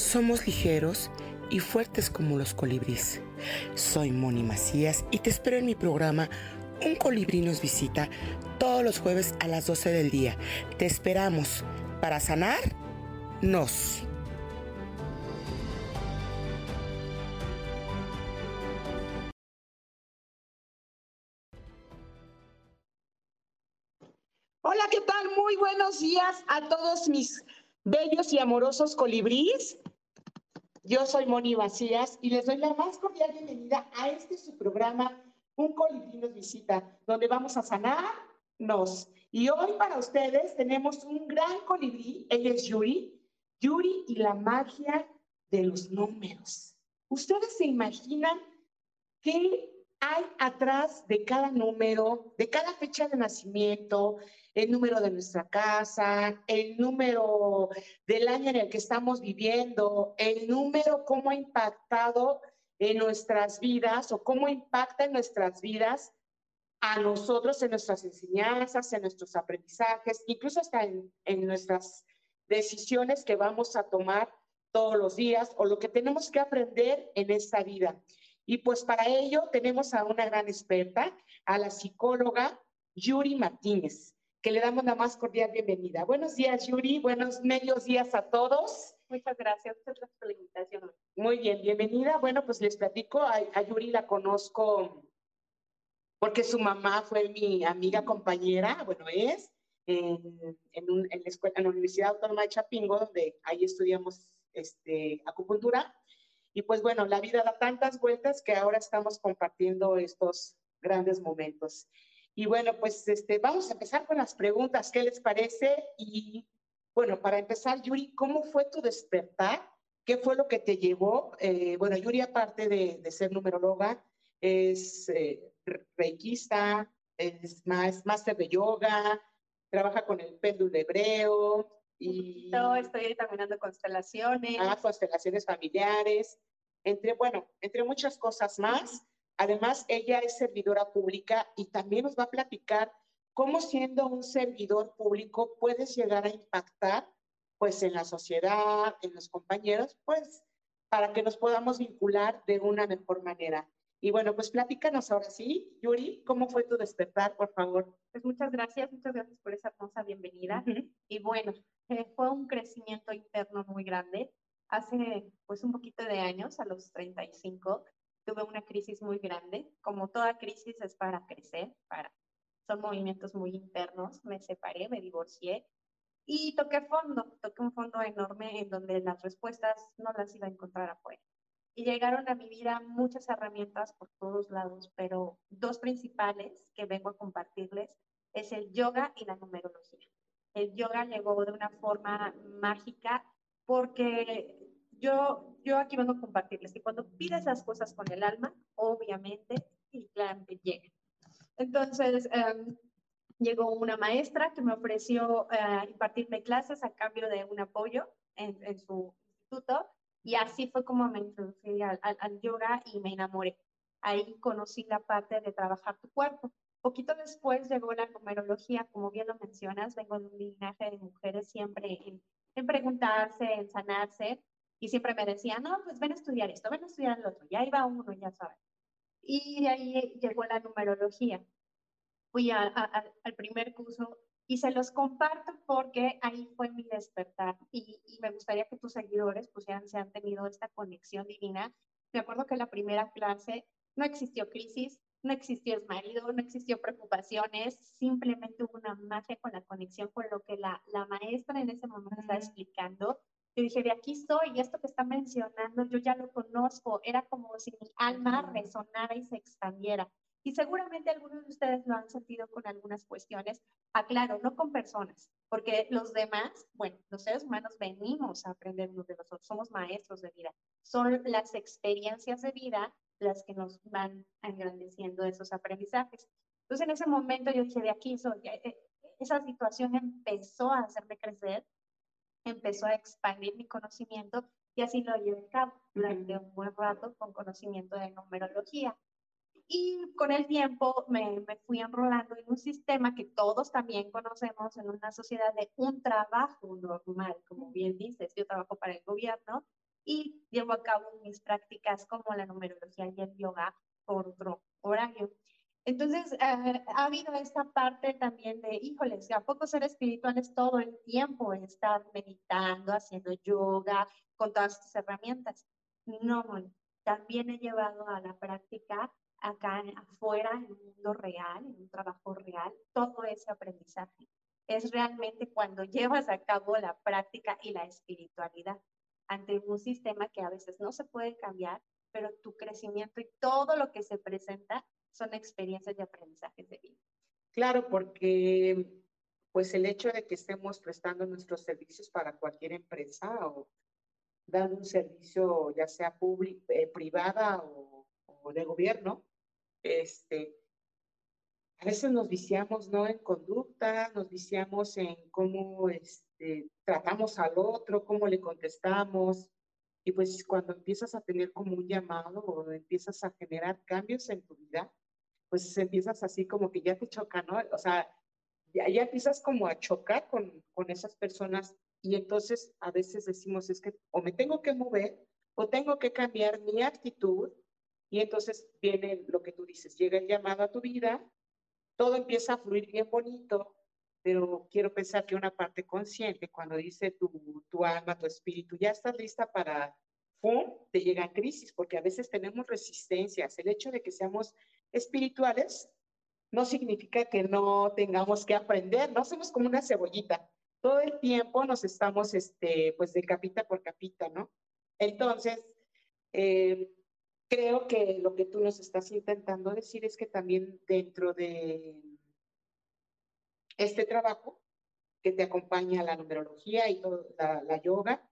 Somos ligeros y fuertes como los colibríes. Soy Moni Macías y te espero en mi programa Un colibrí nos visita todos los jueves a las 12 del día. Te esperamos para sanar nos. Hola, ¿qué tal? Muy buenos días a todos mis bellos y amorosos colibríes. Yo soy Moni Vacías y les doy la más cordial bienvenida a este su programa, Un colibrí nos visita, donde vamos a sanarnos. Y hoy para ustedes tenemos un gran colibrí, ella es Yuri, Yuri y la magia de los números. ¿Ustedes se imaginan qué hay atrás de cada número, de cada fecha de nacimiento, el número de nuestra casa, el número del año en el que estamos viviendo, el número cómo ha impactado en nuestras vidas o cómo impacta en nuestras vidas a nosotros, en nuestras enseñanzas, en nuestros aprendizajes, incluso hasta en, en nuestras decisiones que vamos a tomar todos los días o lo que tenemos que aprender en esta vida. Y pues para ello tenemos a una gran experta, a la psicóloga Yuri Martínez que le damos la más cordial bienvenida. Buenos días, Yuri. Buenos medios días a todos. Muchas gracias, por la invitación. Muy bien, bienvenida. Bueno, pues les platico, a, Yuri la conozco porque su mamá fue mi amiga compañera, bueno, es, en, la, escuela, en la Universidad Autónoma de Chapingo, donde ahí estudiamos este, acupuntura. Y pues bueno, la vida da tantas vueltas que ahora estamos compartiendo estos grandes momentos. Y bueno, pues este, vamos a empezar con las preguntas, ¿qué les parece? Y bueno, para empezar, Yuri, ¿cómo fue tu despertar? ¿Qué fue lo que te llevó? Eh, bueno, Yuri, aparte de, ser numeróloga, es eh, reikista, es más, máster de yoga, trabaja con el péndulo hebreo. Y, no, estoy terminando constelaciones. Ah, constelaciones familiares, entre, bueno, entre muchas cosas más. Además, ella es servidora pública y también nos va a platicar cómo siendo un servidor público puedes llegar a impactar pues en la sociedad, en los compañeros, pues para que nos podamos vincular de una mejor manera. Y bueno, pues platícanos ahora sí, Yuri, ¿cómo fue tu despertar, por favor? Pues muchas gracias, muchas gracias por esa hermosa bienvenida. Y bueno, eh, fue un crecimiento interno muy grande. Hace pues un poquito de años, a los 35, tuve una crisis muy grande. Como toda crisis es para crecer, para, son movimientos muy internos. Me separé, me divorcié y toqué fondo, toqué un fondo enorme en donde las respuestas no las iba a encontrar afuera. Y llegaron a mi vida muchas herramientas por todos lados, pero dos principales que vengo a compartirles es el yoga y la numerología. El yoga llegó de una forma mágica porque yo, yo aquí vengo a compartirles que cuando pides las cosas con el alma, obviamente y claramente llegan. Entonces, em, llegó una maestra que me ofreció uh, impartirme clases a cambio de un apoyo en, en su instituto y así fue como me introducí al, al, yoga y me enamoré. Ahí conocí la parte de trabajar tu cuerpo. Poquito después llegó la numerología, como bien lo mencionas, vengo de un linaje de mujeres siempre en, en preguntarse, en sanarse, y siempre me decían, no, pues ven a estudiar esto, ven a estudiar el otro. Ya iba uno, ya sabes. Y de ahí llegó la numerología. Fui a, al primer curso y se los comparto porque ahí fue mi despertar. Y, y, me gustaría que tus seguidores pusieran si han tenido esta conexión divina. Me acuerdo que la primera clase no existió crisis, no existió marido, no existió preocupaciones, simplemente hubo una magia con la conexión con lo que la, la maestra en ese momento estaba explicando yo dije, de aquí soy, y esto que está mencionando, yo ya lo conozco, era como si mi alma resonara y se expandiera. Y seguramente algunos de ustedes lo han sentido con algunas cuestiones. Aclaro, no con personas, porque los demás, bueno, los seres humanos venimos a aprender unos de nosotros, somos maestros de vida. Son las experiencias de vida las que nos van engrandeciendo esos aprendizajes. Entonces en ese momento yo dije, de aquí soy, eh, eh, esa situación empezó a hacerme crecer, empezó a expandir mi conocimiento y así lo llevé a cabo durante un buen rato con conocimiento de numerología. Y con el tiempo me, me, fui enrolando en un sistema que todos también conocemos en una sociedad de un trabajo normal, como bien dices, yo trabajo para el gobierno y llevo a cabo mis prácticas como la numerología y el yoga por otro horario. Entonces, eh, ha habido esta parte también de, híjoles, ¿a poco ser espirituales todo el tiempo? Estar meditando, haciendo yoga, con todas estas herramientas. No, también he llevado a la práctica acá afuera, en un mundo real, en un trabajo real, todo ese aprendizaje. Es realmente cuando llevas a cabo la práctica y la espiritualidad ante un sistema que a veces no se puede cambiar, pero tu crecimiento y todo lo que se presenta son experiencias y aprendizajes de vida. Claro, porque pues el hecho de que estemos prestando nuestros servicios para cualquier empresa o dando un servicio ya sea público, eh, privada o, de gobierno, este, a veces nos viciamos no en conducta, nos viciamos en cómo este, tratamos al otro, cómo le contestamos. Y pues cuando empiezas a tener como un llamado o empiezas a generar cambios en tu vida, pues empiezas así como que ya te choca, ¿no? O sea, ya, ya empiezas como a chocar con, con esas personas y entonces a veces decimos es que o me tengo que mover o tengo que cambiar mi actitud y entonces viene lo que tú dices, llega el llamado a tu vida, todo empieza a fluir bien bonito, pero quiero pensar que una parte consciente, cuando dice tu, tu alma, tu espíritu, ya estás lista para, ¡pum!, te llega crisis, porque a veces tenemos resistencias. El hecho de que seamos espirituales no significa que no tengamos que aprender, no somos como una cebollita. Todo el tiempo nos estamos, este, pues, de capita por capita, ¿no? Entonces, eh, creo que lo que tú nos estás intentando decir es que también dentro de este trabajo que te acompaña la numerología y la, yoga,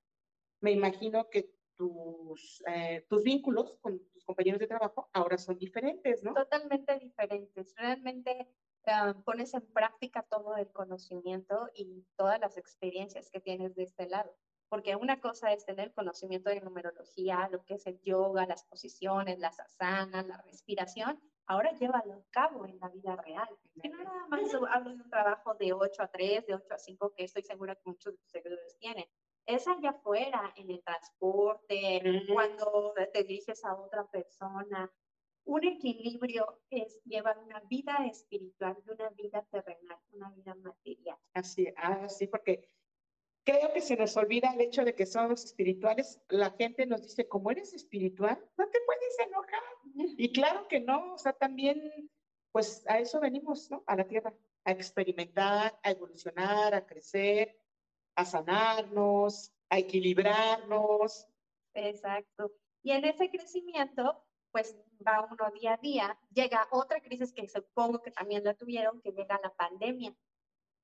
me imagino que tus, eh, tus vínculos con compañeros de trabajo ahora son diferentes, ¿no? Totalmente diferentes. Realmente uh, pones en práctica todo el conocimiento y todas las experiencias que tienes de este lado. Porque una cosa es tener conocimiento de numerología, lo que es el yoga, las posiciones, las asanas, la respiración, ahora llévalo a cabo en la vida real. Que no nada más hablo de un trabajo de 8 a 3, de 8 a 5, que estoy segura que muchos de tus seguidores tienen es allá afuera, en el transporte, cuando te diriges a otra persona. Un equilibrio es llevar una vida espiritual y una vida terrenal, una vida material. Así, así, ah, porque creo que se nos olvida el hecho de que somos espirituales. La gente nos dice, como eres espiritual, no te puedes enojar. Y claro que no, o sea, también, pues a eso venimos, ¿no? A la tierra, a experimentar, a evolucionar, a crecer, a sanarnos, a equilibrarnos. Exacto. Y en ese crecimiento, pues va uno día a día, llega otra crisis que supongo que también la tuvieron, que llega la pandemia,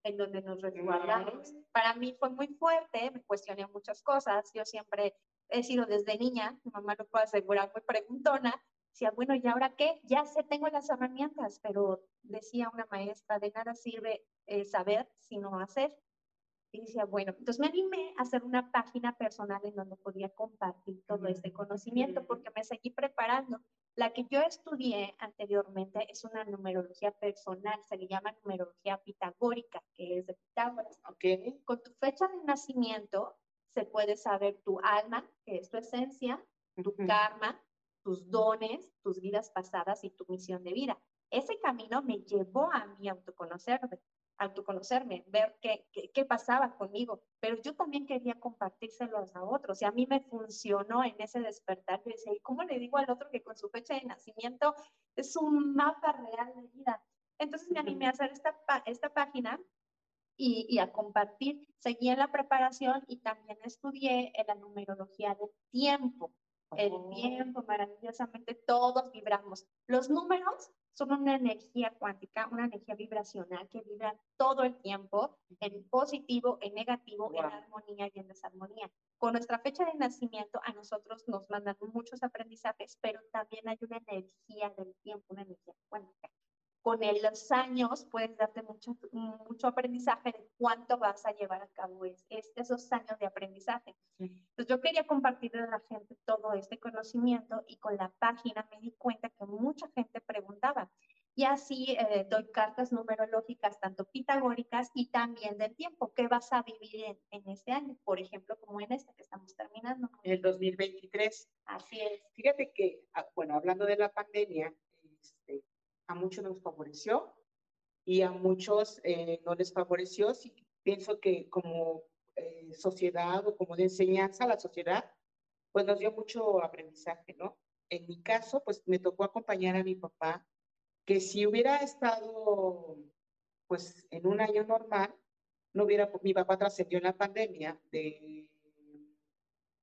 en donde nos resguardamos. Para mí fue muy fuerte, me cuestioné muchas cosas, yo siempre he sido desde niña, mi mamá lo puede asegurar, muy preguntona, decía, bueno, ¿y ahora qué? Ya sé, tengo las herramientas, pero decía una maestra, de nada sirve eh, saber sino hacer. Y decía, bueno, entonces me animé a hacer una página personal en donde podía compartir todo este conocimiento porque me seguí preparando. La que yo estudié anteriormente es una numerología personal, se le llama numerología pitagórica, que es de Pitágoras. Okay. Con tu fecha de nacimiento se puede saber tu alma, que es tu esencia, tu uh -huh. karma, tus dones, tus vidas pasadas y tu misión de vida. Ese camino me llevó a mí autoconocerme autoconocerme, ver qué, qué, qué, pasaba conmigo, pero yo también quería compartírselos a otros y a mí me funcionó en ese despertar. Yo decía, ¿y cómo le digo al otro que con su fecha de nacimiento es un mapa real de vida? Entonces me animé a hacer esta, esta página y, y, a compartir. Seguí en la preparación y también estudié en la numerología del tiempo. El Oh. tiempo, maravillosamente, todos vibramos. Los números son una energía cuántica, una energía vibracional que vibra todo el tiempo en positivo, en negativo, en Guau. armonía y en desarmonía. Con nuestra fecha de nacimiento a nosotros nos mandan muchos aprendizajes, pero también hay una energía del tiempo, una energía cuántica. Con los años puedes darte mucho, mucho aprendizaje de cuánto vas a llevar a cabo es, es- esos años de aprendizaje. Entonces yo quería compartirle a la gente todo este conocimiento y con la página me di cuenta que mucha gente preguntaba. Y así eh, doy cartas numerológicas, tanto pitagóricas y también del tiempo. ¿Qué vas a vivir en, en este año? Por ejemplo, como en este que estamos terminando. El 2023. Así es. Fíjate que, ah, bueno, hablando de la pandemia, este, a muchos nos favoreció y a muchos eh, no les favoreció. Sí, pienso que como eh, sociedad o como de enseñanza a la sociedad, pues nos dio mucho aprendizaje, ¿no? En mi caso, pues me tocó acompañar a mi papá, que si hubiera estado, pues, en un año normal, no hubiera, mi papá trascendió en la pandemia de,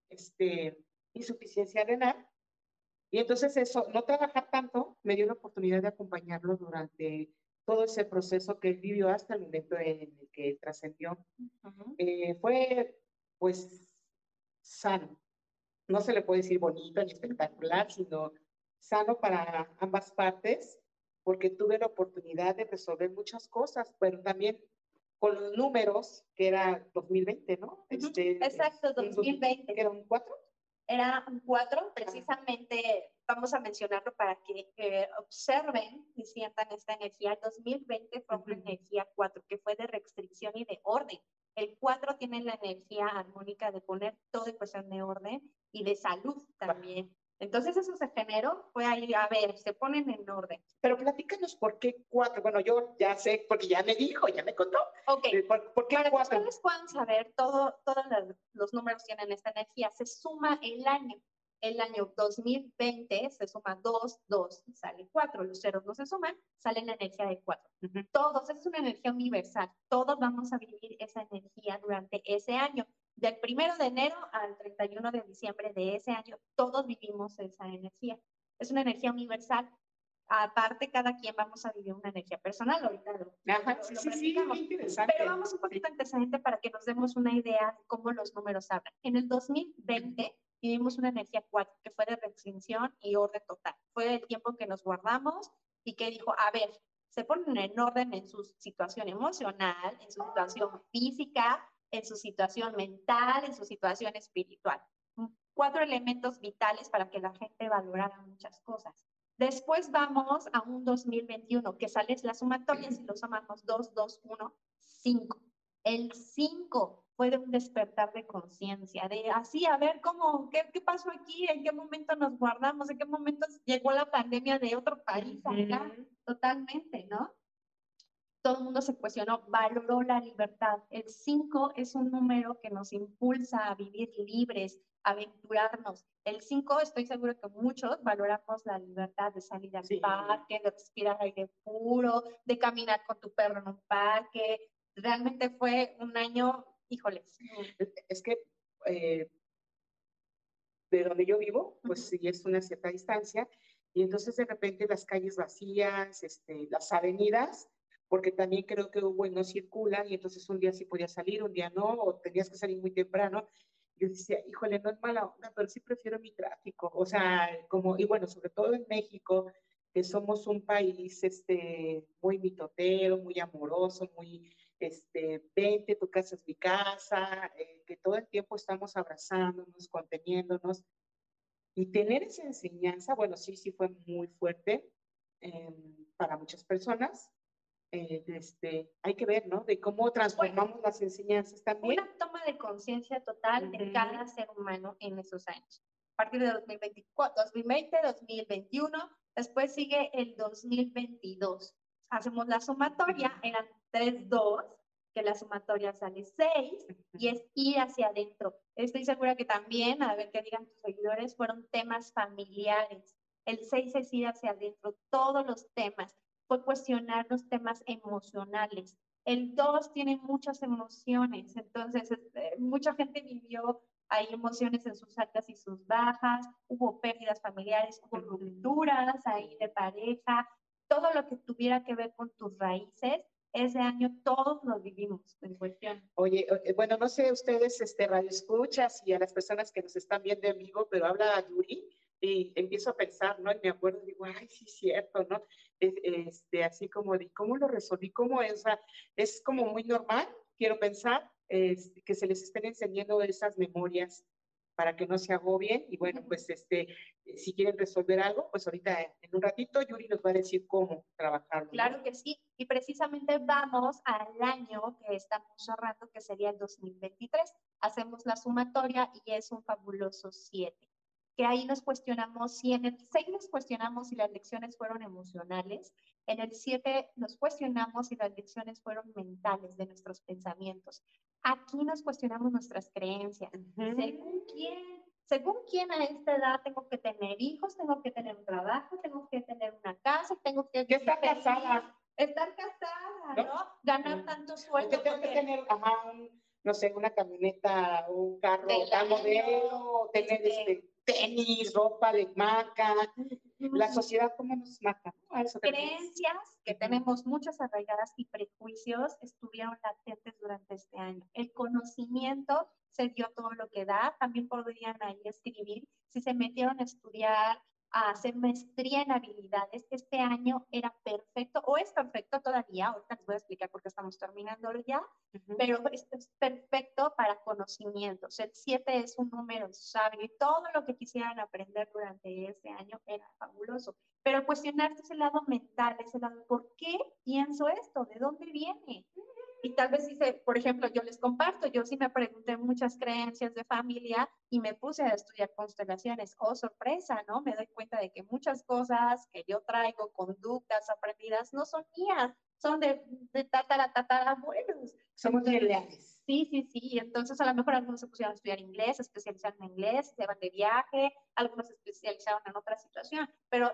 este, insuficiencia renal, y entonces eso, no trabajar tanto, me dio la oportunidad de acompañarlo durante todo ese proceso que él vivió hasta el momento en el que trascendió. Eh, fue, pues, sano. No se le puede decir bonito ni espectacular, sino sano para ambas partes, porque tuve la oportunidad de resolver muchas cosas, pero también con los números, que era 2020, ¿no? Este, Exacto, un dos- 2020. que era un 4. Era un 4, precisamente vamos a mencionarlo para que eh, observen y sientan esta energía. El 2020 fue una energía 4 que fue de restricción y de orden. El 4 tiene la energía armónica de poner todo en cuestión de orden y de salud también. Entonces eso se generó, fue ahí, a ver, se ponen en orden. Pero platícanos por qué 4. Bueno, yo ya sé, porque ya me dijo, ya me contó. Ok, Eh, ¿Por, por qué Para que 4? ustedes puedan saber, todo, todos los, números tienen esta energía. Se suma el año. El año 2020 se suma 2, 2, sale 4. Los ceros no se suman, sale la energía de 4. Ujú. Todos, es una energía universal. Todos vamos a vivir esa energía durante ese año. Del primero de enero al 31 de diciembre de ese año, todos vivimos esa energía. Es una energía universal. Aparte, cada quien vamos a vivir una energía personal. Ahorita lo, Ajá, lo- sí, lo sí, interesante. Pero vamos un poquito antecedente para que nos demos una idea de cómo los números hablan. En el 2020 vivimos una energía 4 que fue de restricción y orden total. Fue el tiempo que nos guardamos y que dijo, a ver, se ponen en orden en su situación emocional, en su situación física, en su situación mental, en su situación espiritual. Cuatro elementos vitales para que la gente valorara muchas cosas. Después vamos a un 2021 que sale la sumatoria, si lo sumamos 2, 2, 1, 5. El 5 fue de un despertar de conciencia, de así, a ver cómo, qué, qué pasó aquí, en qué momento nos guardamos, en qué momento llegó la pandemia de otro país acá, totalmente, ¿no? Todo el mundo se cuestionó, valoró la libertad. El 5 es un número que nos impulsa a vivir libres, a aventurarnos. El 5, estoy seguro que muchos valoramos la libertad de salir al Sí. parque, de respirar aire puro, de caminar con tu perro en un parque. Realmente fue un año, híjoles, Es- que eh, de donde yo vivo, pues sí es una cierta distancia, y entonces de repente las calles vacías, este, las avenidas, porque también creo que Hugo no circula, y entonces un día sí podías salir, un día no, o tenías que salir muy temprano. Yo decía, híjole, no es mala onda, pero sí prefiero mi tráfico. O sea, como, y bueno, sobre todo en México, que somos un país este, muy mitotero, muy amoroso, muy, este, vente, tu casa es mi casa, eh, que todo el tiempo estamos abrazándonos, conteniéndonos. Y tener esa enseñanza, bueno, sí, sí fue muy fuerte eh, para muchas personas. Eh, este, hay que ver, ¿no? De cómo transformamos las enseñanzas también. una toma de conciencia total de cada ser humano en esos años. A partir de 2024, 2020, 2021, después sigue el 2022. Hacemos la sumatoria, eran 3, 2, que la sumatoria sale 6 y es ir hacia adentro. Estoy segura que también, a ver qué digan tus seguidores, fueron temas familiares. El 6 es ir hacia adentro, todos los temas. Fue cuestionar los temas emocionales. El 2 tiene muchas emociones, entonces este, mucha gente vivió hay emociones en sus altas y sus bajas, hubo pérdidas familiares, hubo rupturas ahí de pareja, todo lo que tuviera que ver con tus raíces, ese año todos lo vivimos en cuestión. Oye, eh, bueno, no sé ustedes, este, radio escuchas y a las personas que nos están viendo en vivo, pero habla Yuri y empiezo a pensar, ¿no? Y me acuerdo, digo, ay, sí, cierto, ¿no? Este, así como de, ¿cómo lo resolví? ¿Cómo es? es como muy normal, quiero pensar, este, que se les estén enseñando esas memorias para que no se agobien. Y bueno, pues este, si quieren resolver algo, pues ahorita en un ratito Yuri nos va a decir cómo trabajar. Claro que sí. Y precisamente vamos al año que estamos cerrando, que sería el 2023. Hacemos la sumatoria y es un fabuloso 7 que ahí nos cuestionamos si en el 6 nos cuestionamos si las lecciones fueron emocionales, en el 7 nos cuestionamos si las lecciones fueron mentales de nuestros pensamientos. Aquí nos cuestionamos nuestras creencias. Según quién, según quién a esta edad tengo que tener hijos, tengo que tener un trabajo, tengo que tener una casa, tengo que, estar casada. Estar casada, ¿no? Ganar tanto sueldo. tengo que tener, no sé, una camioneta, un carro, un modelo, tener este, este tenis, ropa de marca, la sociedad cómo nos marca. Creencias que tenemos muchas arraigadas y prejuicios estuvieron latentes durante este año. El conocimiento se dio todo lo que da, también podrían ahí escribir si se metieron a estudiar a hacer maestría en habilidades. Este año era perfecto, o es perfecto todavía, ahorita les voy a explicar por qué estamos terminándolo ya, pero es, perfecto para conocimientos. El 7 es un número sabio y todo lo que quisieran aprender durante ese año era fabuloso. Pero cuestionarse ese lado mental, ese lado, ¿por qué pienso esto? ¿De dónde viene? Y tal vez dice, por ejemplo, yo les comparto, yo sí me pregunté muchas creencias de familia y me puse a estudiar constelaciones. Oh, sorpresa, ¿no? Me doy cuenta de que muchas cosas que yo traigo, conductas aprendidas, no son mías, son de, de tatara, tatarabuelos. Somos leales. Sí, sí, sí. Entonces, a lo mejor algunos se pusieron a estudiar inglés, se especializaron en inglés, se van de viaje, algunos se especializaron en otra situación, pero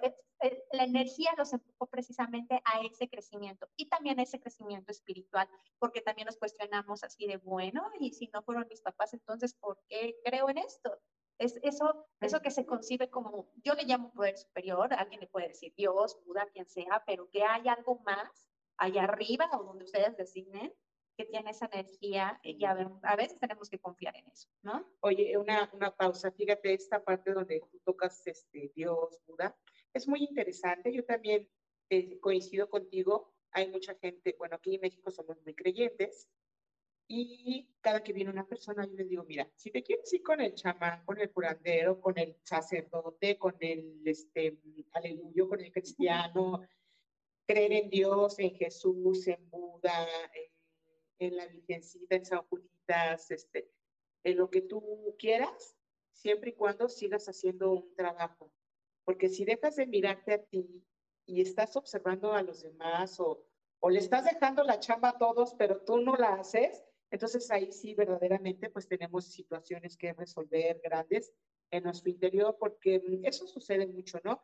la energía los empujó precisamente a ese crecimiento y también a ese crecimiento espiritual, porque también nos cuestionamos así de, bueno, y si no fueron mis papás, entonces, ¿por qué creo en esto? Es eso, eso que se concibe como, yo le llamo poder superior, alguien le puede decir Dios, Buda, quien sea, pero que hay algo más allá arriba o donde ustedes designen, que tiene esa energía y a, a, veces tenemos que confiar en eso, ¿no? Oye, una, una pausa, fíjate esta parte donde tú tocas este, Dios, Buda, es muy interesante, yo también eh, coincido contigo, hay mucha gente, bueno, aquí en México somos muy creyentes, y cada que viene una persona, yo les digo, mira, si te quieres ir con el chamán, con el curandero, con el sacerdote, con el este, aleluyo, con el cristiano, creer en Dios, en Jesús, en Buda, en la Virgencita, en San Julitas, este, en lo que tú quieras, siempre y cuando sigas haciendo un trabajo. Porque si dejas de mirarte a ti y estás observando a los demás o, o le estás dejando la chamba a todos, pero tú no la haces, entonces ahí sí verdaderamente pues tenemos situaciones que resolver grandes en nuestro interior, porque eso sucede mucho, ¿no?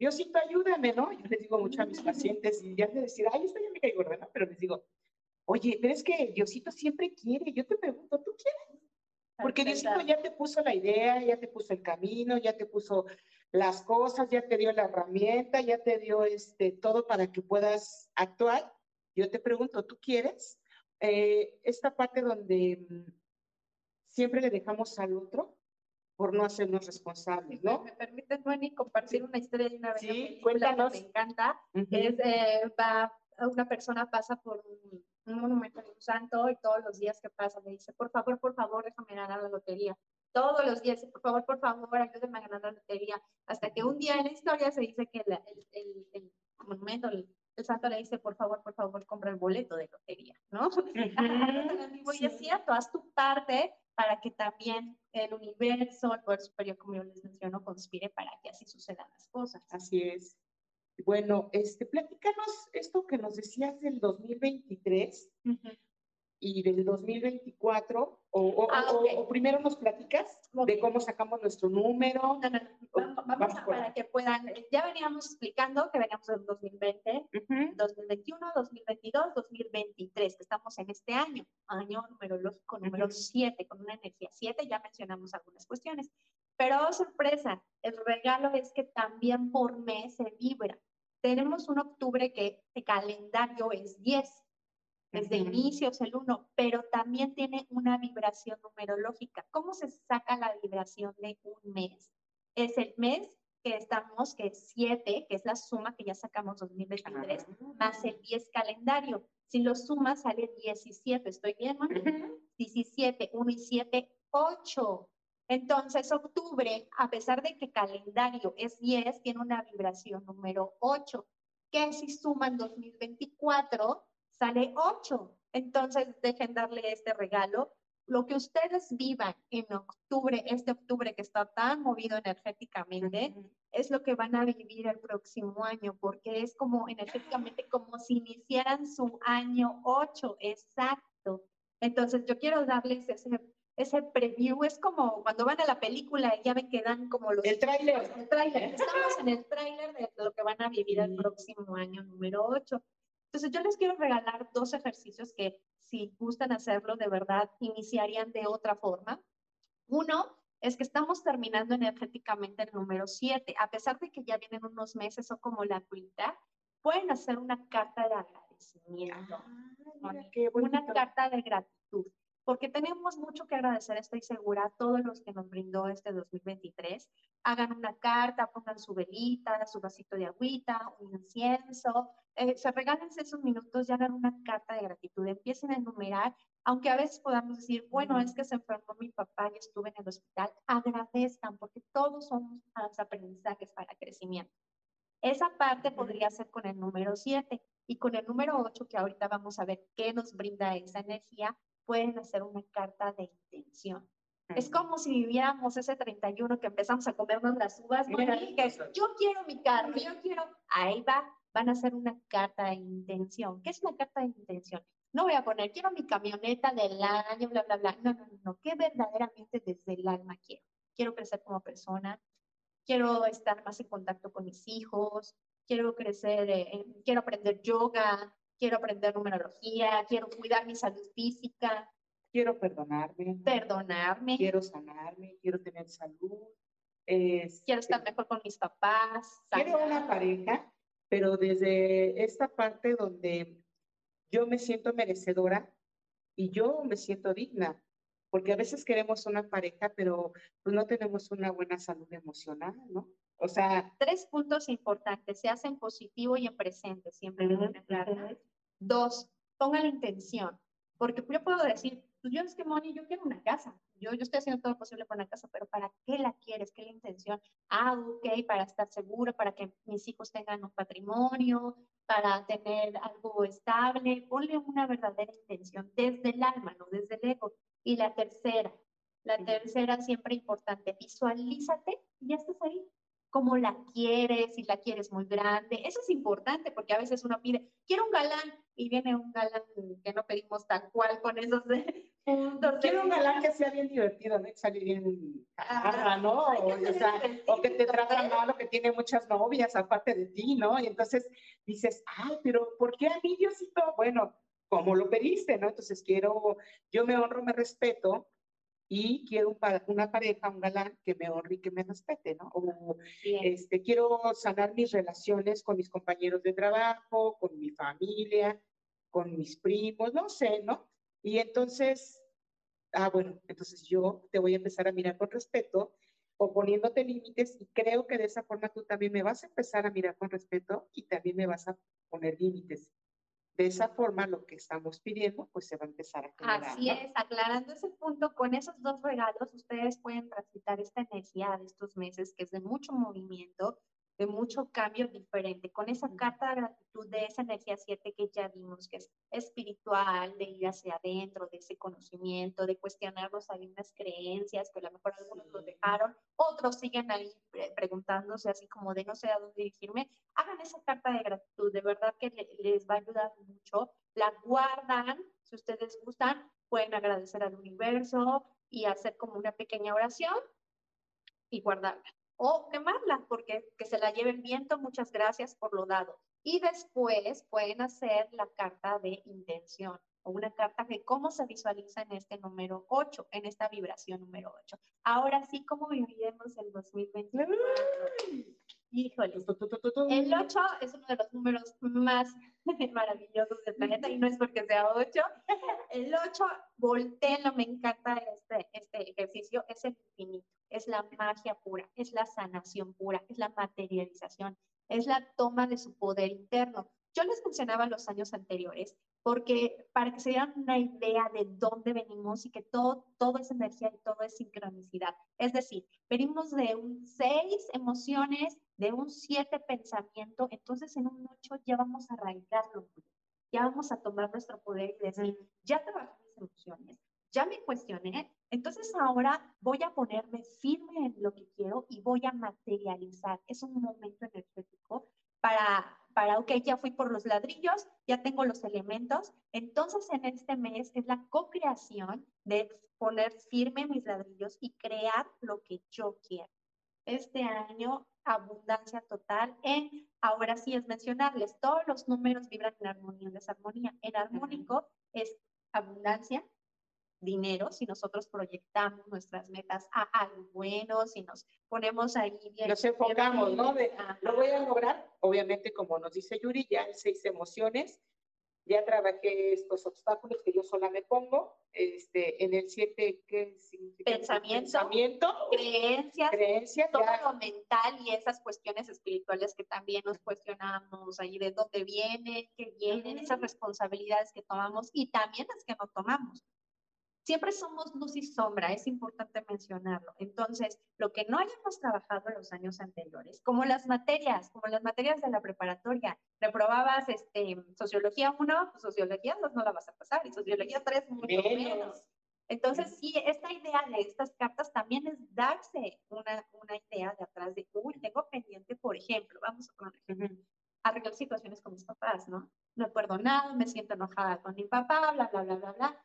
Diosito, ayúdame, ¿no? Yo les digo mucho a mis pacientes y ya de decir, ay, esto ya me caigo, ¿no? Pero les digo, Oye, pero es que Diosito siempre quiere. Yo te pregunto, ¿tú quieres? Porque Diosito ya te puso la idea, ya te puso el camino, ya te puso las cosas, ya te dio la herramienta, ya te dio este, todo para que puedas actuar. Yo te pregunto, ¿tú quieres? Eh, esta parte donde mm, siempre le dejamos al otro por no hacernos responsables, ¿no? Me permites, Moni, compartir una historia de una vez sí, cuéntanos. que me encanta. Es, eh, va, una persona pasa por un, un monumento de un santo y todos los días que pasa le dice, por favor, por favor, déjame ganar la lotería. Todos los días, por favor, por favor, ayúdame a ganar la lotería. Hasta que un día en la historia se dice que el, el, el, monumento, el, santo le dice, por favor, por favor, compra el boleto de lotería, ¿no? y es cierto, haz tu parte para que también el universo, el poder superior, como yo les menciono, conspire para que así sucedan las cosas. Así es. Bueno, este, platícanos esto que nos decías del 2023 y del 2024, ah, o, primero nos platicas de cómo sacamos nuestro número. Vamos, a, para que puedan, ya veníamos explicando que veníamos en 2020, 2021, 2022 2022, 2023, que estamos en este año, año numerológico número 7, con una energía 7, ya mencionamos algunas cuestiones. Pero oh, sorpresa, el regalo es que también por mes se vibra. Tenemos un octubre que el calendario es 10, desde inicio es el 1, pero también tiene una vibración numerológica. ¿Cómo se saca la vibración de un mes? Es el mes que estamos, que es 7, que es la suma que ya sacamos 2023, más el 10 calendario. Si lo sumas, sale 17. ¿Estoy bien, ¿no? 17, 1 y 7, 8. Entonces, octubre, a pesar de que calendario es 10, tiene una vibración número 8, que si suman 2024, sale 8. Entonces, dejen darle este regalo lo que ustedes vivan en octubre, este octubre que está tan movido energéticamente, es lo que van a vivir el próximo año, porque es como energéticamente como si iniciaran su año 8, exacto. Entonces yo quiero darles ese, ese preview, es como cuando van a la película y ya ven que dan como los... El tráiler. El tráiler, estamos en el tráiler de lo que van a vivir el próximo año número 8. Entonces yo les quiero regalar dos ejercicios que si gustan hacerlo, de verdad, iniciarían de otra forma. Uno es que estamos terminando energéticamente el número 7. A pesar de que ya vienen unos meses o como la cuita, pueden hacer una carta de agradecimiento. Ah, una carta de gratitud. Porque tenemos mucho que agradecer, estoy segura, a todos los que nos brindó este 2023. Hagan una carta, pongan su velita, su vasito de agüita, un incienso, eh, se regalen esos minutos y hagan una carta de gratitud, empiecen a enumerar, aunque a veces podamos decir, bueno, es que se enfermó mi papá y estuve en el hospital, agradezcan, porque todos somos aprendizajes para crecimiento. Esa parte podría ser con el número 7 y con el número 8, que ahorita vamos a ver qué nos brinda esa energía, pueden hacer una carta de intención. Es como si viviéramos ese 31 que empezamos a comernos las uvas, yo quiero mi carro, yo quiero, ahí va, van a hacer una carta de intención. ¿Qué es una carta de intención? No voy a poner, quiero mi camioneta del año, bla, bla, bla. No, no, no. ¿Qué verdaderamente desde el alma quiero? Quiero crecer como persona, quiero estar más en contacto con mis hijos, quiero crecer, eh, quiero aprender yoga, quiero aprender numerología, quiero cuidar mi salud física. Quiero perdonarme. Perdonarme. Quiero sanarme, quiero tener salud. quiero estar mejor con mis papás. Quiero una pareja pero desde esta parte donde yo me siento merecedora y yo me siento digna, porque a veces queremos una pareja, pero pues no tenemos una buena salud emocional, ¿no? O sea... Tres puntos importantes, se hacen positivo y en presente, siempre uh Dos, ponga la intención, porque yo puedo decir, pues yo es que, Moni, yo quiero una casa, yo, yo estoy haciendo todo lo posible por una casa, pero ¿para qué la quieres? ¿Qué es la intención? Ah, ok, para estar segura, para que mis hijos tengan un patrimonio, para tener algo estable. Ponle una verdadera intención desde el alma, no desde el ego. Y la tercera, la tercera siempre importante, visualízate y ya estás ahí. Cómo la quieres, si la quieres muy grande. Eso es importante porque a veces uno pide, quiero un galán y viene un galán que no pedimos tal cual con esos Quiero un galán que sea bien divertido, ¿no? Que salir bien ¿no? O, que te trata mal o que tiene muchas novias aparte de ti, ¿no? Y entonces dices, ay, pero ¿por qué a mí, Diosito? Bueno, como lo pediste, ¿no? Entonces quiero, yo me honro, me respeto y quiero una pareja, un galán que me honre y que me respete, ¿no? O este, quiero sanar mis relaciones con mis compañeros de trabajo, con mi familia, con mis primos, no sé, ¿no? Y entonces, ah, bueno, entonces yo te voy a empezar a mirar con respeto o poniéndote límites y creo que de esa forma tú también me vas a empezar a mirar con respeto y también me vas a poner límites. De esa forma, lo que estamos pidiendo, pues se va a empezar a generar. Así es, aclarando ese punto, con esos dos regalos, ustedes pueden transitar esta energía de estos meses, que es de mucho movimiento, de mucho cambio diferente, con esa carta de gratitud de esa energía 7 que ya vimos, que es espiritual, de ir hacia adentro, de ese conocimiento, de cuestionarnos algunas creencias que a lo mejor algunos los dejaron, otros siguen ahí preguntándose así como de no sé a dónde dirigirme, hagan esa carta de gratitud, de verdad que les va a ayudar mucho, la guardan, si ustedes gustan, pueden agradecer al universo y hacer como una pequeña oración y guardarla o quemarla, porque que se la lleve el viento, muchas gracias por lo dado. Y después pueden hacer la carta de intención o una carta de cómo se visualiza en este número 8, en esta vibración número 8. Ahora sí, ¿cómo viviremos el 2024? Híjole. El 8 es uno de los números más maravillosos del planeta y no es porque sea 8. El 8, volteenlo, me encanta este, este ejercicio, es el infinito, es la magia pura, es la sanación pura, es la materialización, es la toma de su poder interno. Yo les mencionaba los años anteriores porque para que se dieran una idea de dónde venimos y que todo, todo es energía y todo es sincronicidad. Es decir, venimos de un 6 emociones, de un 7 pensamiento, entonces en un 8 ya vamos a arraigarlo, ya vamos a tomar nuestro poder y decir, ya trabajé mis emociones, ya me cuestioné, entonces ahora voy a ponerme firme en lo que quiero y voy a materializar. Es un momento energético para para, ok, ya fui por los ladrillos, ya tengo los elementos. Entonces, en este mes es la co-creación de poner firme mis ladrillos y crear lo que yo quiero. Este año, abundancia total en, ahora sí es mencionarles, todos los números vibran en armonía, en desarmonía. En armónico es abundancia, dinero, si nosotros proyectamos nuestras metas a algo bueno, si nos ponemos ahí bien. Nos enfocamos, ¿no? De, lo voy a lograr, obviamente, como nos dice Yuri, ya en seis emociones, ya trabajé estos obstáculos que yo sola me pongo, este, en el siete, ¿qué significa? Pensamiento, Pensamiento creencias, creencias todo lo mental y esas cuestiones espirituales que también nos cuestionamos ahí de dónde vienen, qué vienen, esas responsabilidades que tomamos y también las que no tomamos. Siempre somos luz y sombra, es importante mencionarlo. Entonces, lo que no hayamos trabajado en los años anteriores, como las materias, como las materias de la preparatoria, reprobabas este, sociología 1, pues sociología 2 no la vas a pasar, y sociología 3 mucho menos. Entonces, sí, esta idea de estas cartas también es darse una, una idea de atrás de, uy, tengo pendiente, por ejemplo, vamos a poner ejemplo, arreglar situaciones con mis papás, ¿no? No he perdonado, me siento enojada con mi papá, bla, bla, bla, bla, bla.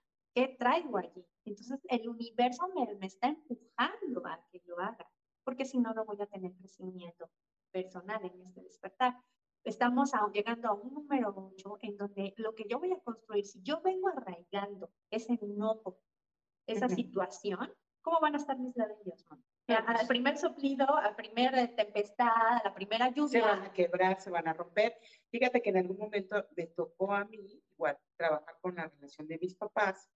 ¿Qué traigo allí? Entonces el universo me, me está empujando a que lo haga, porque si no, no voy a tener crecimiento personal en este despertar. Estamos llegando a un número 8 en donde lo que yo voy a construir, si yo vengo arraigando ese enojo, esa situación, ¿cómo van a estar mis ladrillos? Al primer soplido, al primer tempestad, a la primera lluvia. Se van a quebrar, se van a romper. Fíjate que en algún momento me tocó a mí, igual, trabajar con la relación de mis papás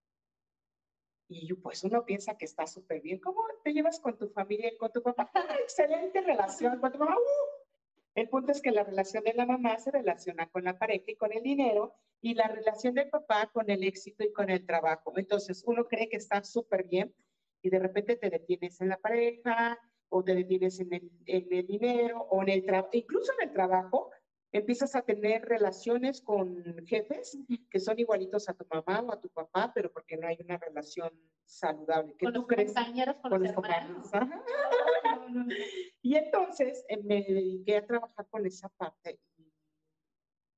y pues uno piensa que está súper bien. ¿Cómo te llevas con tu familia y con tu papá? ¡Ah, excelente relación con tu mamá. ¡Uh! El punto es que la relación de la mamá se relaciona con la pareja y con el dinero y la relación del papá con el éxito y con el trabajo. Entonces uno cree que está súper bien y de repente te detienes en la pareja o te detienes en el, en el dinero o en el trabajo, incluso en el trabajo empiezas a tener relaciones con jefes que son igualitos a tu mamá o a tu papá, pero porque no hay una relación saludable. ¿Qué con tú los crees? compañeros, con, los, hermanos. y entonces eh, me dediqué a trabajar con esa parte. Y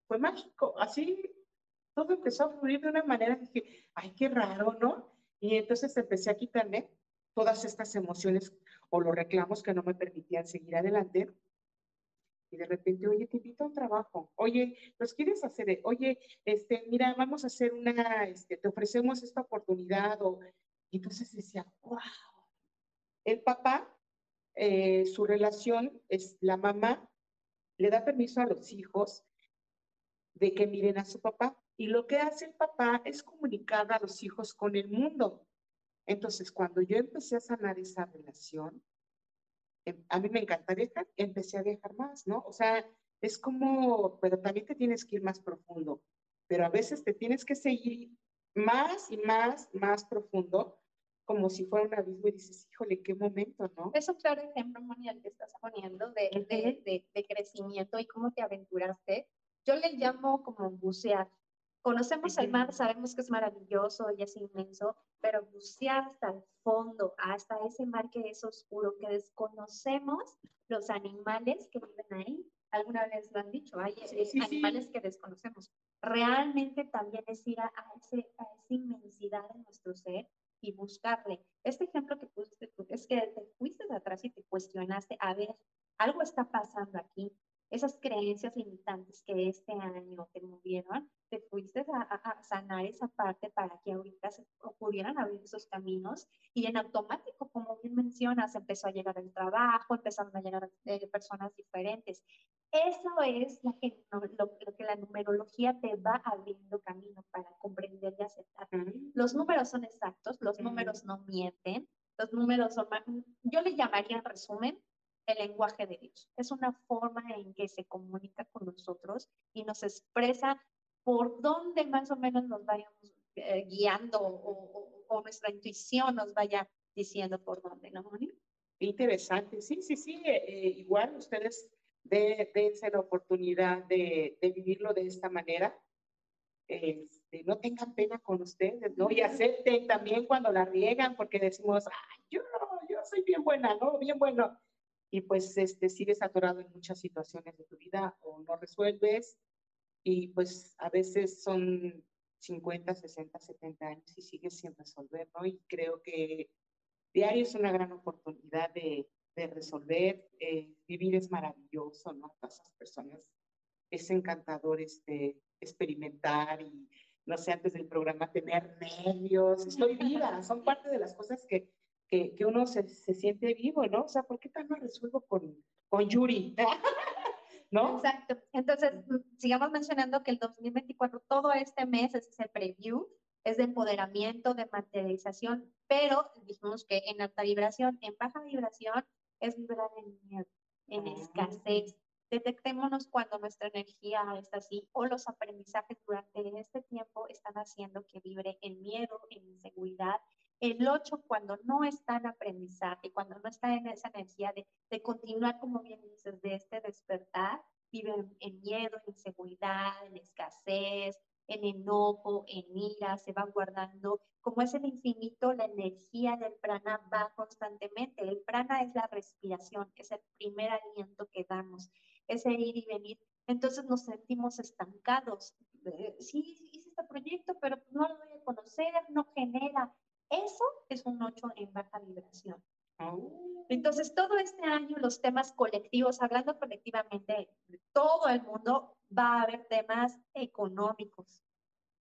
fue mágico, así todo empezó a fluir de una manera que dije, ay, qué raro, ¿no? Y entonces empecé a quitarme todas estas emociones o los reclamos que no me permitían seguir adelante y de repente, oye, te invito a un trabajo, oye, ¿los quieres hacer? Oye, este, mira, vamos a hacer una, este, te ofrecemos esta oportunidad, o, y entonces decía, wow, el papá, eh, su relación es la mamá, le da permiso a los hijos de que miren a su papá, y lo que hace el papá es comunicar a los hijos con el mundo. Entonces, cuando yo empecé a sanar esa relación, a mí me encanta viajar, empecé a viajar más, ¿no? O sea, es como, pero también te tienes que ir más profundo, pero a veces te tienes que seguir más y más, más profundo, como si fuera un abismo y dices, híjole, qué momento, ¿no? Es un claro ejemplo, Moni, que estás poniendo de, de, de, de crecimiento y cómo te aventuraste. Yo le llamo como bucear. Conocemos el mar, sabemos que es maravilloso y es inmenso, pero bucear hasta el fondo, hasta ese mar que es oscuro, que desconocemos los animales que viven ahí. Alguna vez lo han dicho, hay animales que desconocemos. Realmente también es ir a, ese, a esa inmensidad de nuestro ser y buscarle. Este ejemplo que pusiste tú es que te fuiste de atrás y te cuestionaste, a ver, algo está pasando aquí. Esas creencias limitantes que este año te movieron, te fuiste a, sanar esa parte para que ahorita se ocurrieran abrir esos caminos y en automático, como bien mencionas, empezó a llegar el trabajo, empezaron a llegar eh, personas diferentes. Eso es lo, lo, que la numerología te va abriendo camino para comprender y aceptar. Los números son exactos, los números no mienten, los números son, yo le llamaría en resumen, el lenguaje de Dios. Es una forma en que se comunica con nosotros y nos expresa por dónde más o menos nos vayamos eh, guiando o, nuestra intuición nos vaya diciendo por dónde, ¿no, Moni? Interesante, sí, sí, sí, eh, eh, igual ustedes dense la oportunidad de, vivirlo de esta manera. Este, no tengan pena con ustedes, ¿no? Y acepten también cuando la riegan, porque decimos, ay, yo, yo soy bien buena, ¿no? Bien bueno y pues este, sigues atorado en muchas situaciones de tu vida o no resuelves y pues a veces son 50, 60, 70 años y sigues sin resolver, ¿no? Y creo que diario es una gran oportunidad de, de resolver, eh, vivir es maravilloso, ¿no? Para esas personas es encantador este, experimentar y, no sé, antes del programa tener nervios, estoy viva, son parte de las cosas que que, que uno se, se, siente vivo, ¿no? O sea, ¿por qué tal no resuelvo con, con Yuri? ¿No? Exacto. Entonces, mm, sigamos mencionando que el 2024, todo este mes es el preview, es de empoderamiento, de materialización, pero dijimos que en alta vibración, en baja vibración, es vibrar en miedo, en ah. escasez. Detectémonos cuando nuestra energía está así o los aprendizajes durante este tiempo están haciendo que vibre en miedo, en inseguridad, el 8, cuando no está en aprendizaje, cuando no está en esa energía de, de continuar, como bien dices, de este despertar, vive en, miedo, en inseguridad, en escasez, en enojo, en ira, se va guardando. Como es el infinito, la energía del prana va constantemente. El prana es la respiración, es el primer aliento que damos, es el ir y venir. Entonces nos sentimos estancados. Eh, sí, hice este proyecto, pero no lo voy a conocer, no genera. Eso es un 8 en baja vibración. Oh. Entonces, todo este año los temas colectivos, hablando colectivamente, todo el mundo va a haber temas económicos.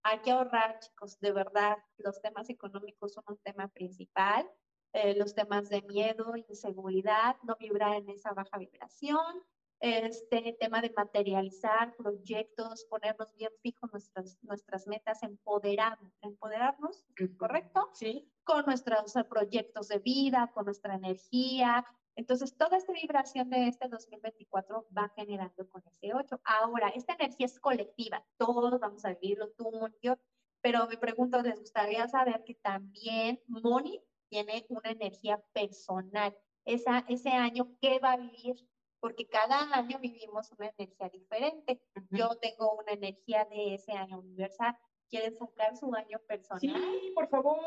Hay que ahorrar, chicos, de verdad. Los temas económicos son un tema principal. Eh, los temas de miedo, inseguridad, no vibrar en esa baja vibración, este tema de materializar proyectos, ponernos bien fijos nuestras, nuestras metas, empoderarnos, empoderarnos, ¿correcto? Sí. Con nuestros proyectos de vida, con nuestra energía. Entonces, toda esta vibración de este 2024 va generando con ese 8. Ahora, esta energía es colectiva, todos vamos a vivirlo, tú, yo, pero me pregunto, ¿les gustaría saber que también Moni tiene una energía personal? Esa, ese año, ¿qué va a vivir? Porque cada año vivimos una energía diferente. Yo tengo una energía de ese año universal. ¿Quieren sacar su año personal? Sí, por favor.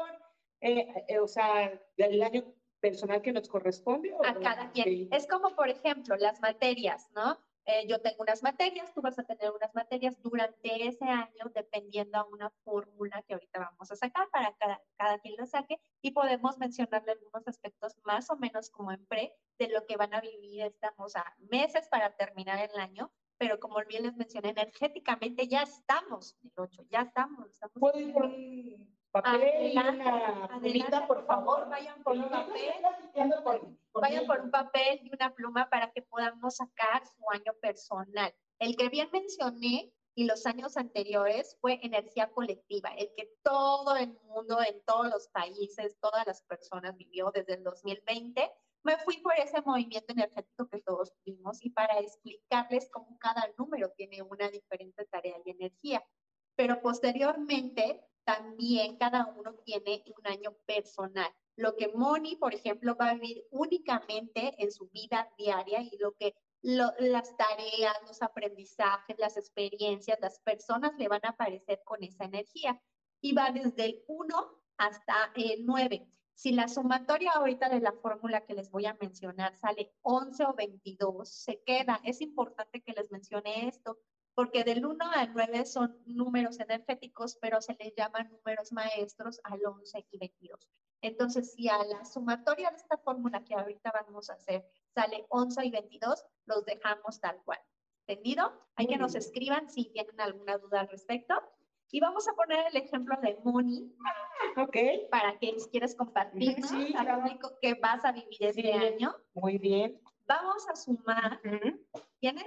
Eh, eh, o sea, el año personal que nos corresponde. A cada quien. Es como, por ejemplo, las materias, ¿no? Eh, yo tengo unas materias, tú vas a tener unas materias durante ese año, dependiendo a una fórmula que ahorita vamos a sacar para cada, cada quien lo saque y podemos mencionarle algunos aspectos más o menos como en pre de lo que van a vivir. Estamos a meses para terminar el año, pero como bien les mencioné, energéticamente ya estamos en el 8, ya estamos. estamos ¿Puedo ir por un papel adelante, por favor? Vayan por un papel. Vayan por un papel y una pluma para que podamos sacar su año personal. El que bien mencioné y los años anteriores fue energía colectiva, el que todo el mundo, en todos los países, todas las personas vivió desde el 2020. Me fui por ese movimiento energético que todos vimos y para explicarles cómo cada número tiene una diferente tarea y energía. Pero posteriormente, también cada uno tiene un año personal lo que Moni, por ejemplo, va a vivir únicamente en su vida diaria y lo que las tareas, los aprendizajes, las experiencias, las personas le van a aparecer con esa energía. Y va desde el 1 hasta el 9. Si la sumatoria ahorita de la fórmula que les voy a mencionar sale 11 o 22, se queda. Es importante que les mencione esto, porque del 1 al 9 son números energéticos, pero se les llaman números maestros al 11 y 22. Entonces, si a la sumatoria de esta fórmula que ahorita vamos a hacer sale 11 y 22, los dejamos tal cual. ¿Entendido? Hay que nos escriban si tienen alguna duda al respecto. Y vamos a poner el ejemplo de Moni. Ok. Para que les quieres compartir Sí, al claro. público que vas a vivir este Sí. año. Muy bien. Vamos a sumar. Ujú. ¿Tienes?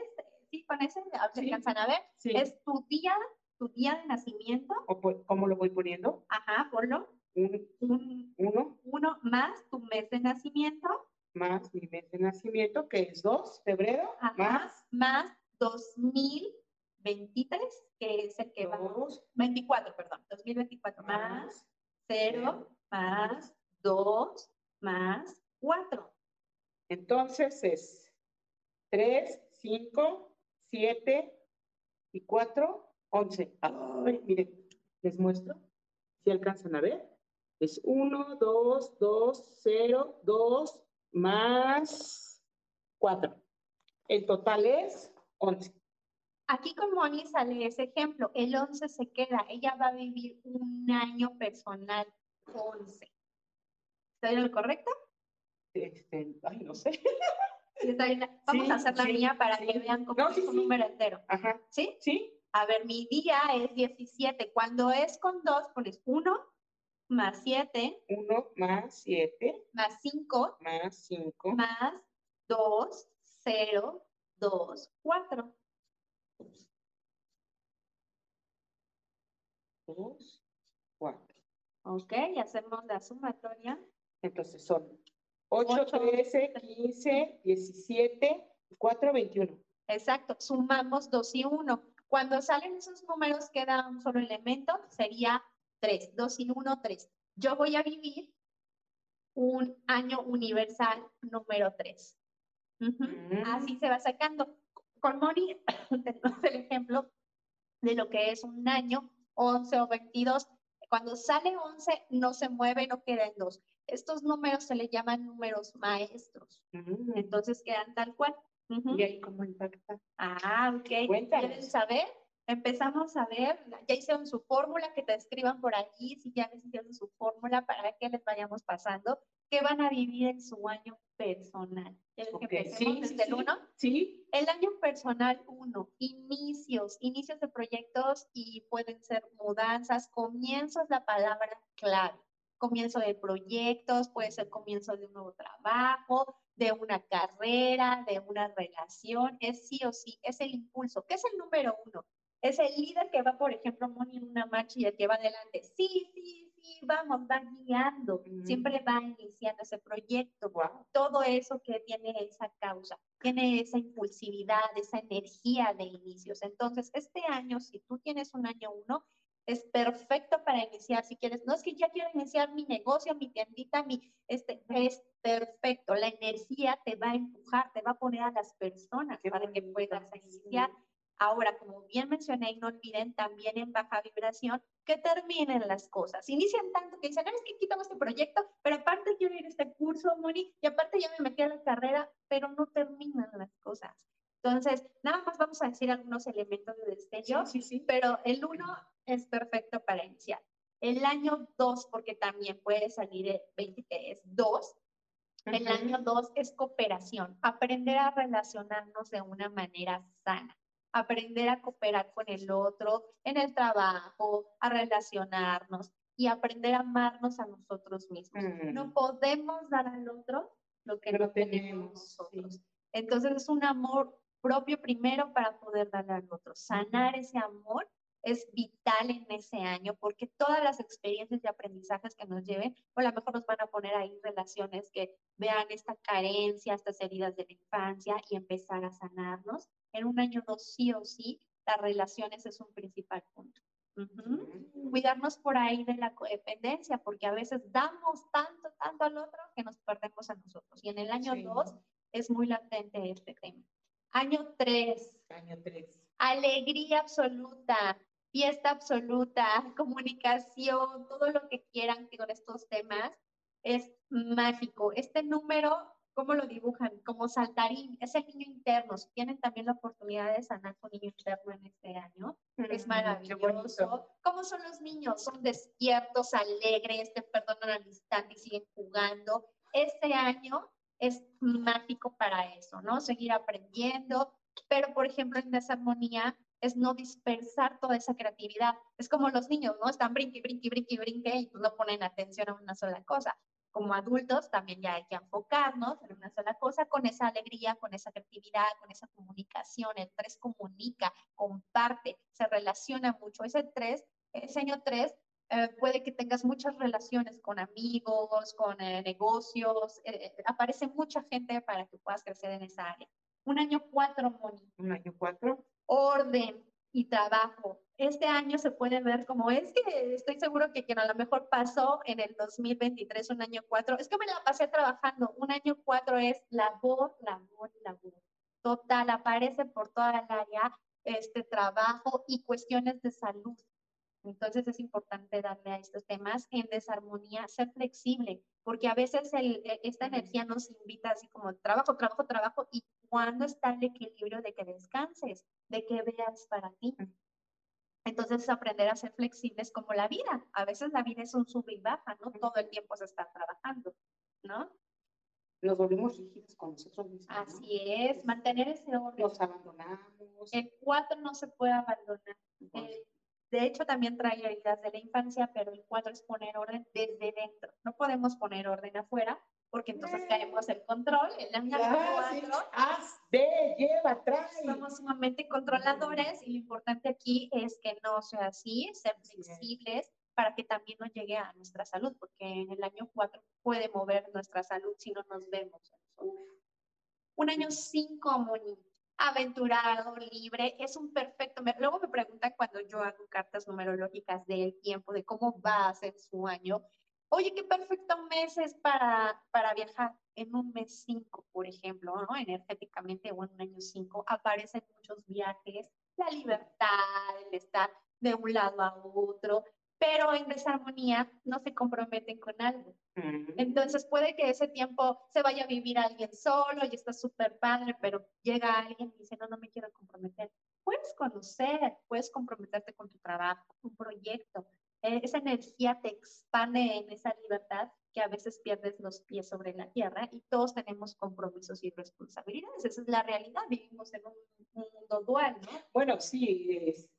Sí, con ese, a ver si Sí. alcanzan a ver. Sí. Es tu día, tu día de nacimiento. O po- ¿Cómo lo voy poniendo? Ajá, ponlo. Un, Un, uno uno más tu mes de nacimiento. más mi mes de nacimiento, que es 2 febrero, Ajá, más más 2023, que es el que va. 2 24, perdón. 2024 más más 0 más 2 más 4. Entonces es 3, 5, 7 y 4, 11. Ay, miren, les muestro. Si alcanzan a ver. Es 1, 2, 2, 0, 2 más 4. El total es 11. Aquí con Moni sale ese ejemplo. El 11 se queda. Ella va a vivir un año personal 11. ¿Estoy en lo correcto? Este, ay, no sé. Vamos Sí, a hacer la sí, mía para que vean cómo No, es un número entero. Ajá. ¿Sí? ¿Sí? A ver, mi día es 17. Cuando es con 2, pones 1 más 7 1 más 7 más 5 más 5 más 2, 0, 2, 4. 2, 4. Ok, hacemos la sumatoria. Entonces son 8, Ocho. 13, 15, 17, 4, 21. Exacto, sumamos 2 y 1. Cuando salen esos números queda un solo elemento, sería 3. 2 y 1, 3. Yo voy a vivir un año universal número 3. Mm. Así se va sacando. Con Moni tenemos el ejemplo de lo que es un año, 11 o 22. Cuando sale 11 no se mueve, no queda en 2. Estos números se le llaman números maestros. Mm. Entonces quedan tal cual. ¿Y ahí cómo impacta? Ah, ok. Cuéntanos. ¿Quieren saber? Empezamos a ver, ya hicieron su fórmula, que te escriban por allí, si ya les hicieron su fórmula para que les vayamos pasando, qué van a vivir en su año personal. ¿Quieres Ok, que empecemos sí, sí, desde el sí. 1? Sí, El año personal 1, inicios, inicios de proyectos y pueden ser mudanzas, comienzos, la palabra clave. Comienzo de proyectos, puede ser comienzo de un nuevo trabajo, de una carrera, de una relación, es sí o sí, es el impulso. ¿Qué es el número uno? Es el líder que va, por ejemplo, Moni en una marcha y el que va adelante. Sí, sí, sí, vamos, va guiando, Mm. siempre va iniciando ese proyecto wow. todo eso que tiene esa causa, tiene esa impulsividad, esa energía de inicios. Entonces, este año, si tú tienes un año uno, es perfecto para iniciar. Si quieres, no es que ya quiero iniciar mi negocio, mi tiendita, mi, este, es perfecto. La energía te va a empujar, te va a poner a las personas Qué para que puedas sí. iniciar. Ahora, como bien mencioné, y no olviden también en baja vibración que terminen las cosas. Inician tanto que dicen, "Ah, es que quitamos este proyecto, pero aparte quiero ir a este curso, Moni, y aparte ya me metí a la carrera, pero no terminan las cosas. Entonces, nada más vamos a decir algunos elementos de destello, Sí, sí, sí. pero el uno es perfecto para iniciar. El año dos, porque también puede salir el 20, que es dos, el Ujú. año dos es cooperación, aprender a relacionarnos de una manera sana, aprender a cooperar con el otro en el trabajo, a relacionarnos y aprender a amarnos a nosotros mismos. Mm. No podemos dar al otro lo que No no tenemos tenemos, nosotros. sí. Entonces es un amor propio primero para poder darle al otro. Sanar ese amor es vital en ese año porque todas las experiencias y aprendizajes que nos lleven, o a lo mejor nos van a poner ahí relaciones que vean esta carencia, estas heridas de la infancia y empezar a sanarnos. En un año dos sí o sí, las relaciones es un principal punto. Ujú. Mm. Cuidarnos por ahí de la codependencia, porque a veces damos tanto, tanto al otro que nos perdemos a nosotros. Y en el año Sí. dos es muy latente este tema. Año tres, Año 3. alegría absoluta, fiesta absoluta, comunicación, todo lo que quieran con estos temas es mágico. Este número, ¿cómo lo dibujan? Como saltarín, es el niño interno. Si tienen también la oportunidad de sanar su niño interno en este año, es maravilloso. ¿Cómo son los niños? Son despiertos, alegres, te perdonan al instante y siguen jugando. Este año es mágico para eso, ¿no? Seguir aprendiendo, pero por ejemplo en desarmonía es no dispersar toda esa creatividad. Es como los niños, ¿no? Están brinque, brinque, brinque, brinque y pues no ponen atención a una sola cosa. Como adultos también ya hay que enfocarnos en una sola cosa con esa alegría, con esa creatividad, con esa comunicación. El 3 comunica, comparte, se relaciona mucho. Ese 3, ese año 3 eh, puede que tengas muchas relaciones con amigos, con eh, negocios, eh, aparece mucha gente para que puedas crecer en esa área. Un año cuatro, Moni. Un año cuatro. Orden y trabajo. Este año se puede ver como es que estoy seguro que quien a lo mejor pasó en el 2023, un año cuatro, es que me la pasé trabajando. Un año cuatro es labor, labor, labor. Total, aparece por toda el área este trabajo y cuestiones de salud. Entonces es importante darle a estos temas en desarmonía, ser flexible, porque a veces el, e, esta energía nos invita así como trabajo, trabajo, trabajo, y cuando está el equilibrio de que descanses, de que veas para ti. Entonces es aprender a ser flexibles como la vida. A veces la vida es un sub y baja, ¿no? Todo el tiempo se está trabajando, ¿no? Nos volvemos rígidos con nosotros mismos. Así es, mantener ese orden. Nos abandonamos. El cuatro no se puede abandonar. De hecho, también trae heridas de la infancia, pero el cuatro es poner orden desde dentro. No podemos poner orden afuera porque entonces caemos el control. Año cuatro, haz, ve, lleva, trae. Somos sumamente controladores y lo importante aquí es que no sea así, ser flexibles para que también nos llegue a nuestra salud, porque en el año cuatro puede mover nuestra salud si no nos vemos. Un año cinco, Moni aventurado, libre, es un perfecto. Luego me preguntan cuando yo hago cartas numerológicas del tiempo, de cómo va a ser su año. Oye, qué perfecto mes es para, para viajar. En un mes 5, por ejemplo, ¿no? energéticamente o en un año 5, aparecen muchos viajes, la libertad, el estar de un lado a otro, pero en desarmonía no se comprometen con algo. Entonces puede que ese tiempo se vaya a vivir alguien solo y está súper padre, pero llega alguien y dice, no, no me quiero comprometer. Puedes conocer, puedes comprometerte con tu trabajo, tu proyecto. Eh, esa energía te expande en esa libertad que a veces pierdes los pies sobre la tierra y todos tenemos compromisos y responsabilidades. Esa es la realidad. Vivimos en un, un mundo dual, ¿no? Bueno, sí, este,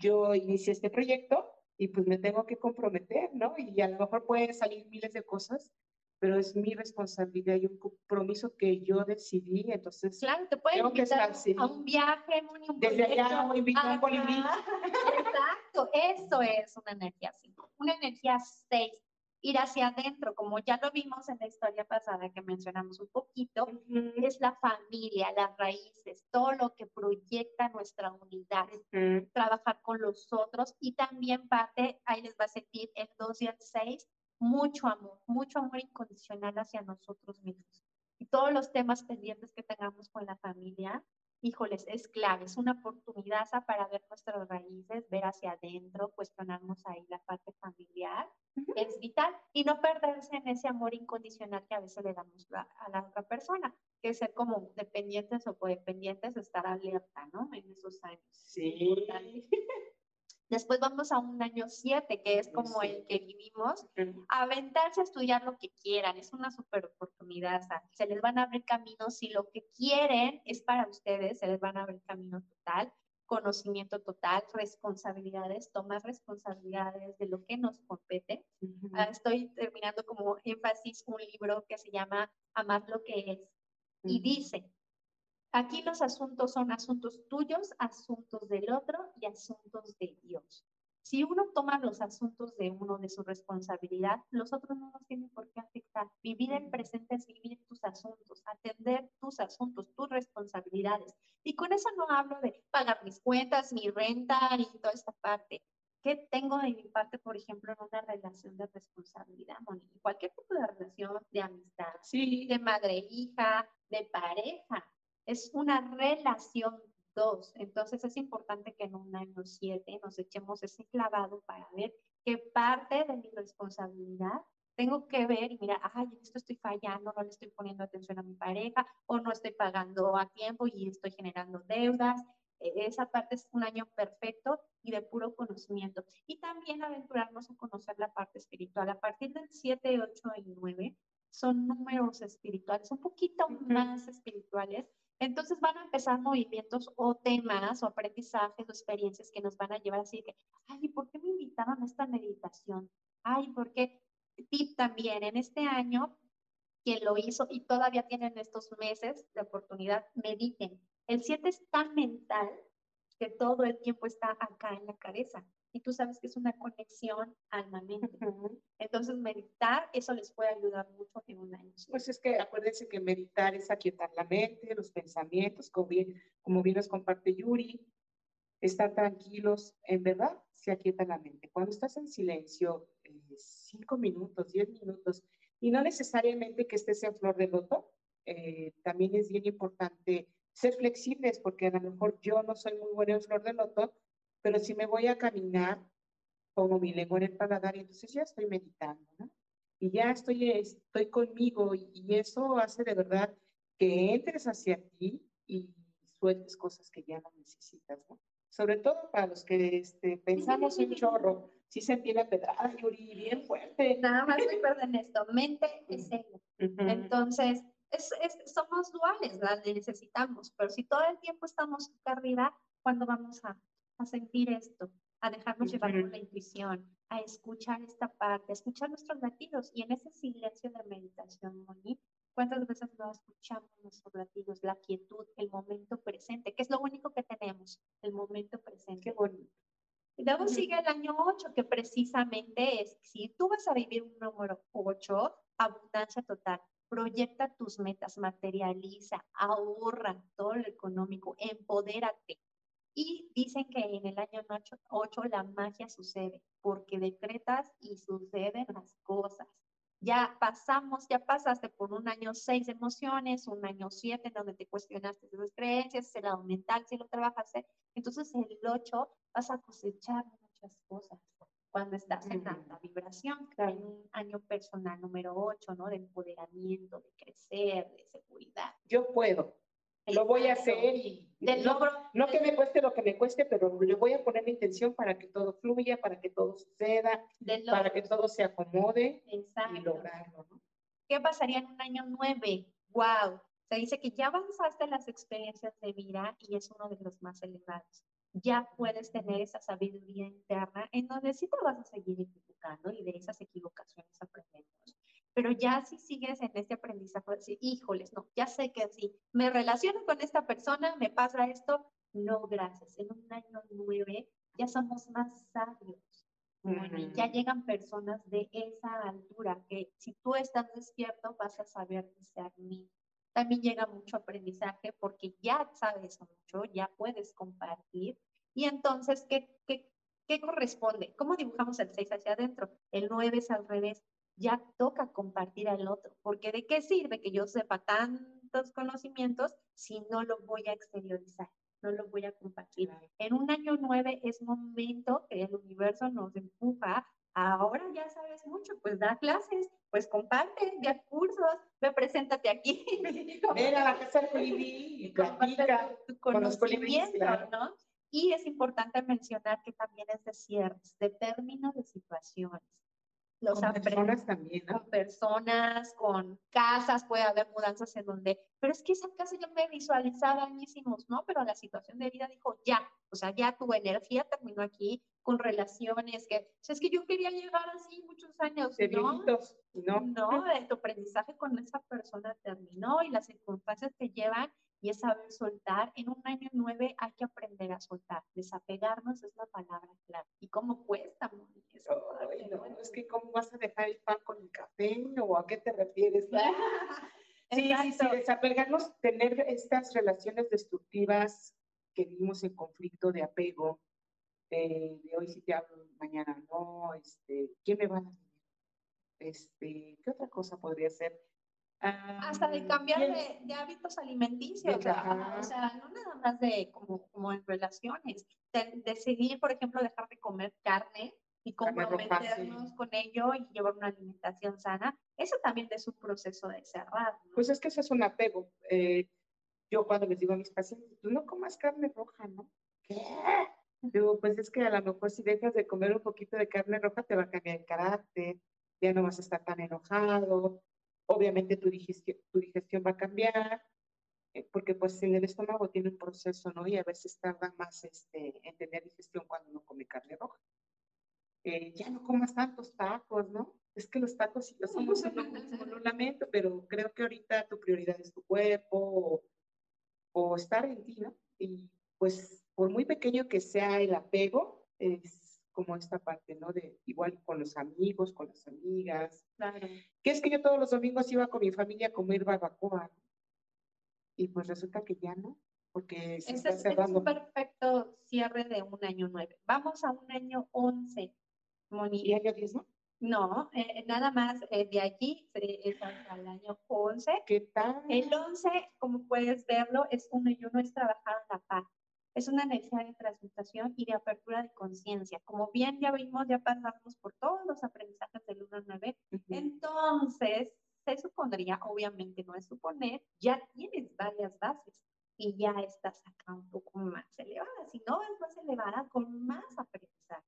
yo inicié este proyecto y pues me tengo que comprometer, ¿no? Y a lo mejor pueden salir miles de cosas, pero es mi responsabilidad y un compromiso que yo decidí, entonces claro, te pueden invitar a un viaje, un Desde allá me invito a. Exacto, eso es una energía 5. Una energía 6 ir hacia adentro, como ya lo vimos en la historia pasada que mencionamos un poquito, es la familia, las raíces, todo lo que proyecta nuestra unidad, trabajar con los otros y también parte, ahí les va a sentir el 2 y el 6, mucho amor, mucho amor incondicional hacia nosotros mismos. Y todos los temas pendientes que tengamos con la familia, híjoles, es clave, es una oportunidad para ver nuestras raíces, ver hacia adentro, cuestionarnos ahí la parte familiar, es vital, y no perderse en ese amor incondicional que a veces le damos a la otra persona, que es ser como dependientes o codependientes, estar alerta, ¿no? En esos años. Sí. Después vamos a un año 7, que es como el que vivimos, aventarse a estudiar lo que quieran, es una super oportunidad, se les van a abrir caminos, si lo que quieren es para ustedes, se les van a abrir camino total, conocimiento total, responsabilidades, tomar responsabilidades de lo que nos compete. Ah, estoy terminando como énfasis un libro que se llama Amar lo que es. Y dice, Aquí los asuntos son asuntos tuyos, asuntos del otro y asuntos de Dios. Si uno toma los asuntos de uno de su responsabilidad, los otros no nos tienen por qué afectar. Vivir el presente es vivir tus asuntos, atender tus asuntos, tus responsabilidades. Y con eso no hablo de pagar mis cuentas, mi renta y toda esta parte. ¿Qué tengo de mi parte, por ejemplo, en una relación de responsabilidad, Moni? Cualquier tipo de relación de amistad, sí. de madre-hija, de pareja es una relación dos. Entonces es importante que en un año siete nos echemos ese clavado para ver qué parte de mi responsabilidad tengo que ver y mira, ay, esto estoy fallando, no le estoy poniendo atención a mi pareja o no estoy pagando a tiempo y estoy generando deudas. e, esa parte es un año perfecto y de puro conocimiento. Y también aventurarnos a conocer la parte espiritual. A partir del 7, 8 y 9 son números espirituales, un poquito más espirituales. Entonces van a empezar movimientos o temas o aprendizajes o experiencias que nos van a llevar así que, ay, ¿por qué me invitaron a esta meditación? Ay, ¿por qué? Tip también, en este año, quien lo hizo y todavía tienen estos meses de oportunidad, mediten. El 7 es tan mental que todo el tiempo está acá en la cabeza. Y tú sabes que es una conexión alma-mente. Entonces, meditar, eso les puede ayudar mucho en un año. Pues es que acuérdense que meditar es aquietar la mente, los pensamientos, como bien, como bien nos comparte Yuri, estar tranquilos, en verdad, se aquieta la mente. Cuando estás en silencio, eh, cinco minutos, diez minutos, y no necesariamente que estés en flor de loto, eh, también es bien importante ser flexibles, porque a lo mejor yo no soy muy buena en flor de loto, pero si me voy a caminar, pongo mi lengua en el paladar y entonces ya estoy meditando, ¿no? Y ya estoy, estoy conmigo y, eso hace de verdad que entres hacia ti y sueltes cosas que ya no necesitas, ¿no? Sobre todo para los que este, pensamos un chorro, sí sentí la pedrada, Yuri, bien fuerte. Nada más recuerden esto, mente es ego. Entonces, es, es, somos duales, las necesitamos, pero si todo el tiempo estamos arriba, ¿cuándo vamos a, a sentir esto? A dejarnos llevar por la intuición, a escuchar esta parte, a escuchar nuestros latidos y en ese silencio de meditación, Moni, ¿cuántas veces no escuchamos nuestros latidos, la quietud, el momento presente, que es lo único que tenemos, el momento presente? Qué bonito. Y luego sigue el año 8, que precisamente es, si tú vas a vivir un número 8, abundancia total proyecta tus metas, materializa, ahorra todo lo económico, empodérate. Y dicen que en el año 8 la magia sucede, porque decretas y suceden las cosas. Ya pasamos, ya pasaste por un año 6 de emociones, un año 7 donde te cuestionaste tus creencias, el lado mental, si lo trabajaste. Entonces el 8 vas a cosechar muchas cosas cuando estás en alta vibración, en un año personal número 8, ¿no? De empoderamiento, de crecer, de seguridad. Yo puedo, lo voy a hacer y no, no, que me cueste lo que me cueste, pero le voy a poner la intención para que todo fluya, para que todo suceda, para que todo se acomode Exacto. y lograrlo, ¿no? ¿Qué pasaría en un año 9? ¡Wow! Se dice que ya avanzaste en las experiencias de vida y es uno de los más elevados ya puedes tener esa sabiduría interna en donde sí te vas a seguir equivocando y de esas equivocaciones aprendemos. Pero ya si sigues en este aprendizaje, decir, híjoles, no, ya sé que si me relaciono con esta persona, me pasa esto, no, gracias. En un año nueve ya somos más sabios. y ya llegan personas de esa altura que si tú estás despierto vas a saber discernir también llega mucho aprendizaje porque ya sabes mucho, ya puedes compartir. Y entonces, ¿qué, qué, qué corresponde? ¿Cómo dibujamos el 6 hacia adentro? El 9 es al revés. Ya toca compartir al otro, porque ¿de qué sirve que yo sepa tantos conocimientos si no lo voy a exteriorizar? no lo voy a compartir. En un año 9 es momento que el universo nos empuja ahora ya sabes mucho, pues da clases, pues comparte, da cursos, ve, preséntate aquí. Ven a la casa colibrí y platica con los colibríes, ¿no? Y es importante mencionar que también es de cierres, de términos de situaciones. Los con personas también, Con personas, con casas, puede haber mudanzas en donde, pero es que esa casa yo me visualizaba añísimos, ¿no? Pero la situación de vida dijo, ya, o sea, ya tu energía terminó aquí, con relaciones, que, o sea, es que yo quería llegar así muchos años, ¿no? ¿no? No, tu aprendizaje con esa persona terminó y las circunstancias que llevan y es saber soltar. En un año nueve hay que aprender a soltar. Desapegarnos es la palabra clave. ¿Y cómo cuesta, no, es que cómo vas a dejar el pan con el café o a qué te refieres. sí, sí, sí, desapegarnos, tener estas relaciones destructivas que vivimos en conflicto de apego, de hoy sí te hablo, mañana no, este, ¿quién me va a Este, ¿qué otra cosa podría ser? Hasta de cambiar de, hábitos alimenticios, o sea, no nada más de como, como en relaciones, de, decidir, por ejemplo, dejar de comer carne y comprometernos con ello y llevar una alimentación sana, eso también es un proceso de cerrar. Pues es que eso es un apego. Eh, yo cuando les digo a mis pacientes, tú no comas carne roja, ¿no? ¿Qué? Digo, pues es que a lo mejor si dejas de comer un poquito de carne roja te va a cambiar el carácter, ya no vas a estar tan enojado, obviamente tu digestión, tu digestión va a cambiar, eh, porque pues en el estómago tiene un proceso, ¿no? Y a veces tarda más este, en tener digestión cuando uno come carne roja. Eh, ya no comas tantos tacos, ¿no? Es que los tacos sí los somos lo lamento, pero creo que ahorita tu prioridad es tu cuerpo o, o estar en ti, ¿no? Y pues por muy pequeño que sea el apego, es como esta parte, ¿no? De igual con los amigos, con las amigas. Claro. Que es que yo todos los domingos iba con mi familia a comer barbacoa. Y pues resulta que ya no, porque se Ese está es, ese es cerrando. un perfecto cierre de un año nueve. Vamos a un año once, Moni. ¿Y año 10, no? No, eh, nada más eh, de aquí se- es hasta el año 11. ¿Qué tal? El 11, como puedes verlo, es uno y uno, es trabajar a la paz. Es una necesidad de transmutación y de apertura de conciencia. Como bien ya vimos, ya pasamos por todos los aprendizajes del 1 al 9. Ujú. Entonces, se supondría, obviamente no es suponer, ya tienes varias bases y ya estás acá un poco más elevada. Si no es más elevada, con más aprendizaje.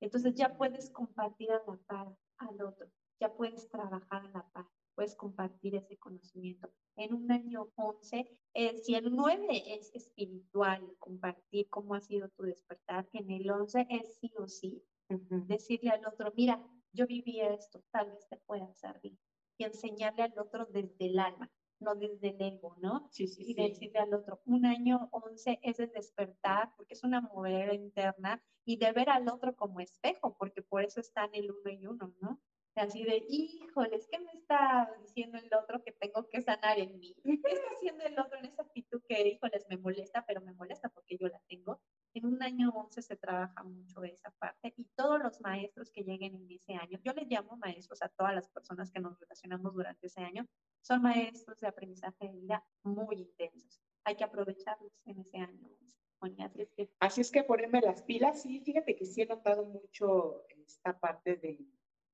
Entonces ya puedes compartir a la par al otro, ya puedes trabajar a la par, puedes compartir ese conocimiento. En un año 11, eh, si el 9 es espiritual, compartir cómo ha sido tu despertar, en el 11 es sí o sí decirle al otro, mira, yo viví esto, tal vez te pueda servir. Y enseñarle al otro desde el alma, no desde el ego, ¿no? Sí, sí, y sí. decirle al otro, un año 11 es el despertar, porque es una movida interna, y de ver al otro como espejo, porque por eso están el uno y uno, ¿no? Así de, híjoles, ¿qué me está diciendo el otro que tengo que sanar en mí? ¿Qué está haciendo el otro en esa actitud que, híjoles, me molesta, pero me molesta porque yo la tengo? En un año 11 se trabaja mucho esa parte y todos los maestros que lleguen en ese año, yo les llamo maestros a todas las personas que nos relacionamos durante ese año, son maestros de aprendizaje de vida muy intensos. Hay que aprovecharlos en ese año 11. Sonia, Así es que Así es que ponerme las pilas, sí, fíjate que sí he notado mucho esta parte de,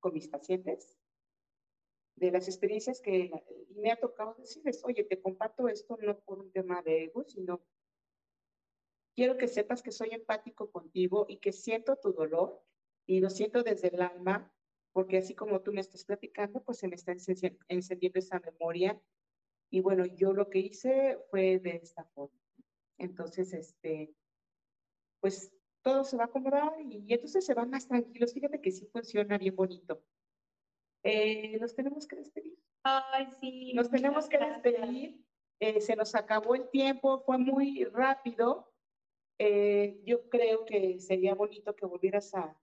con mis pacientes, de las experiencias que y me ha tocado decirles, oye, te comparto esto no por un tema de ego, sino quiero que sepas que soy empático contigo y que siento tu dolor y lo siento desde el alma, porque así como tú me estás platicando, pues se me está encendiendo esa memoria. Y bueno, yo lo que hice fue de esta forma. Entonces, este, pues todo se va a acomodar y, entonces se van más tranquilos. Fíjate que sí funciona bien bonito. Eh, nos tenemos que despedir. Ay, sí. Nos tenemos que despedir. Eh, se nos acabó el tiempo, fue muy rápido. Eh, yo creo que sería bonito que volvieras a,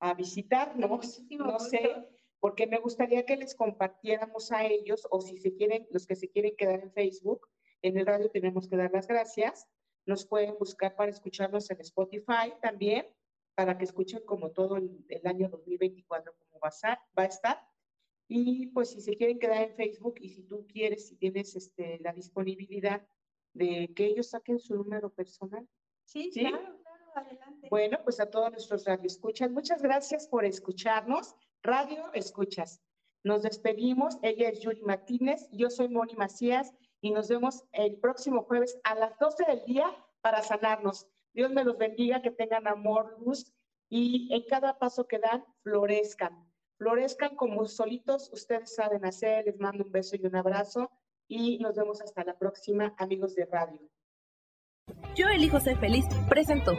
a visitarnos. No sé, porque me gustaría que les compartiéramos a ellos, o si se quieren, los que se quieren quedar en Facebook, en el radio tenemos que dar las gracias. Nos pueden buscar para escucharnos en Spotify también, para que escuchen como todo el, el año 2024 como va a, estar, va a estar. Y pues si se quieren quedar en Facebook y si tú quieres, si tienes este, la disponibilidad de que ellos saquen su número personal. Sí, ¿Sí? claro, claro, adelante. Bueno, pues a todos nuestros radioescuchas, muchas gracias por escucharnos. Radio Escuchas. Nos despedimos. Ella es Yuri Martínez, yo soy Moni Macías y nos vemos el próximo jueves a las 12 del día para sanarnos. Dios me los bendiga, que tengan amor, luz y en cada paso que dan, florezcan. Florezcan como solitos ustedes saben hacer. Les mando un beso y un abrazo y nos vemos hasta la próxima, amigos de radio. Yo elijo ser feliz presentó.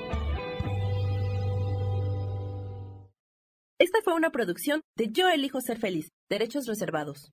Esta fue una producción de Yo elijo ser feliz, derechos reservados.